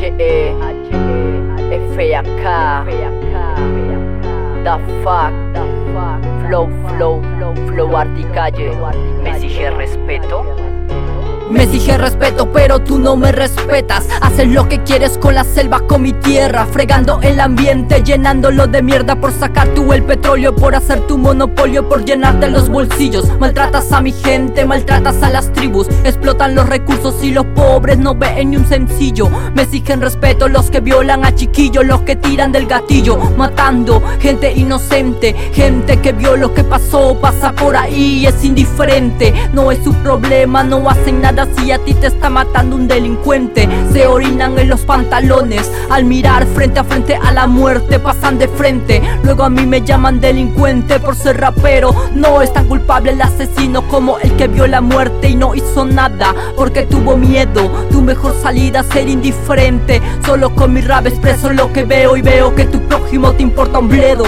H-E, F-A-K, The fuck, flow, flow, flow, articalle, me exige respeto. Me exige respeto, pero tú no me respetas. Haces lo que quieres con la selva, con mi tierra. Fregando el ambiente, llenándolo de mierda por sacar tú el petróleo, por hacer tu monopolio, por llenarte los bolsillos. Maltratas a mi gente, maltratas a las tribus. Explotan los recursos y los pobres no ven ni un sencillo. Me exigen respeto los que violan a chiquillos, los que tiran del gatillo, matando gente inocente. Gente que vio lo que pasó, pasa por ahí, es indiferente. No es su problema, no hacen nada si a ti te está matando un delincuente. Se orinan en los pantalones al mirar frente a frente a la muerte, pasan de frente. Luego a mí me llaman delincuente por ser rapero. No es tan culpable el asesino como el que vio la muerte y no hizo nada porque tuvo miedo. Tu mejor salida ser indiferente. Solo con mi rap expreso lo que veo y veo que tu prójimo te importa un bledo.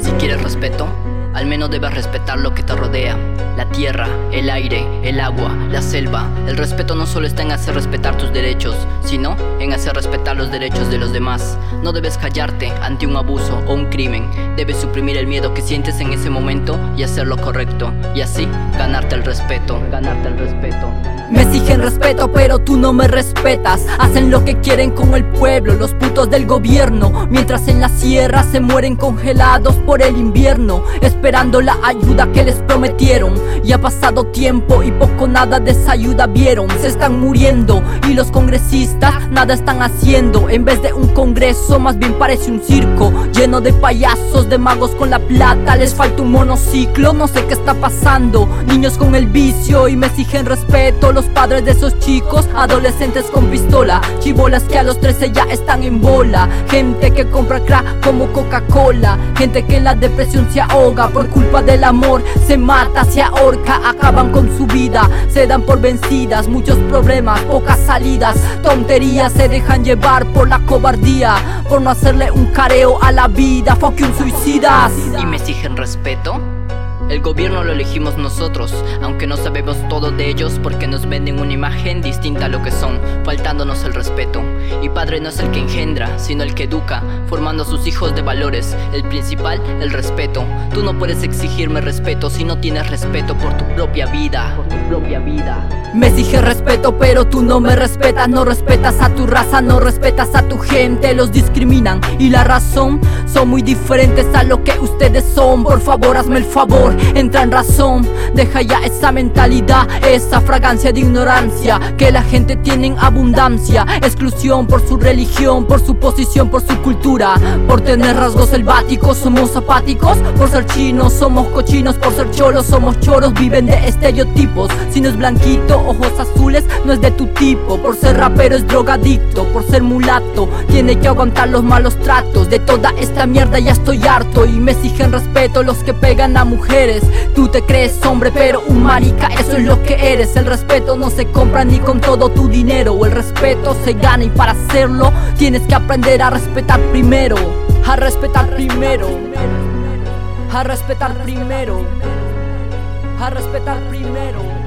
Si quieres respeto, al menos debes respetar lo que te rodea. La tierra, el aire, el agua, la selva. El respeto no solo está en hacer respetar tus derechos, sino en hacer respetar los derechos de los demás. No debes callarte ante un abuso o un crimen. Debes suprimir el miedo que sientes en ese momento hacer lo correcto. Y así ganarte el respeto. Ganarte el respeto. Me exigen respeto, pero tú no me respetas. Hacen lo que quieren con el pueblo, los putos del gobierno. Mientras en la sierra se mueren congelados por el invierno, esperando la ayuda que les prometieron. Y ha pasado tiempo y poco nada de esa ayuda vieron. Se están muriendo y los congresistas nada están haciendo. En vez de un congreso, más bien parece un circo lleno de payasos, de magos con la plata. Les falta un monociclo, no sé qué está pasando. Niños con el vicio y me exigen respeto. Padres de esos chicos, adolescentes con pistola, chibolas que a los 13 ya están en bola, gente que compra crack como Coca-Cola, gente que en la depresión se ahoga por culpa del amor, se mata, se ahorca, acaban con su vida, se dan por vencidas, muchos problemas, pocas salidas, tonterías, se dejan llevar por la cobardía, por no hacerle un careo a la vida, fuck un suicidas. ¿Y me exigen respeto? El gobierno lo elegimos nosotros, aunque no sabemos todo de ellos porque nos venden una imagen distinta a lo que son, faltándonos el respeto. Y padre no es el que engendra, sino el que educa, formando a sus hijos de valores. El principal, el respeto. Tú no puedes exigirme respeto si no tienes respeto por tu propia vida. Por tu propia vida. Me exige respeto, pero tú no me respetas, no respetas a tu raza, no respetas a tu gente, los discriminan. Y la razón son muy diferentes a lo que ustedes son. Por favor, hazme el favor entra en razón. Deja ya esa mentalidad, esa fragancia de ignorancia que la gente tiene en abundancia. Exclusión por su religión, por su posición, por su cultura. Por tener rasgos selváticos, somos apáticos. Por ser chinos, somos cochinos. Por ser cholos, somos choros. Viven de estereotipos. Si no es blanquito, ojos azules, no es de tu tipo. Por ser rapero, es drogadicto. Por ser mulato, tiene que aguantar los malos tratos. De toda esta mierda ya estoy harto y me exigen respeto los que pegan a mujeres. Tú te crees hombre, pero un marica, eso es lo que eres. El respeto no se compra ni con todo tu dinero. El respeto se gana y para hacerlo tienes que aprender a respetar primero. A respetar primero. A respetar primero. A respetar primero. A respetar primero.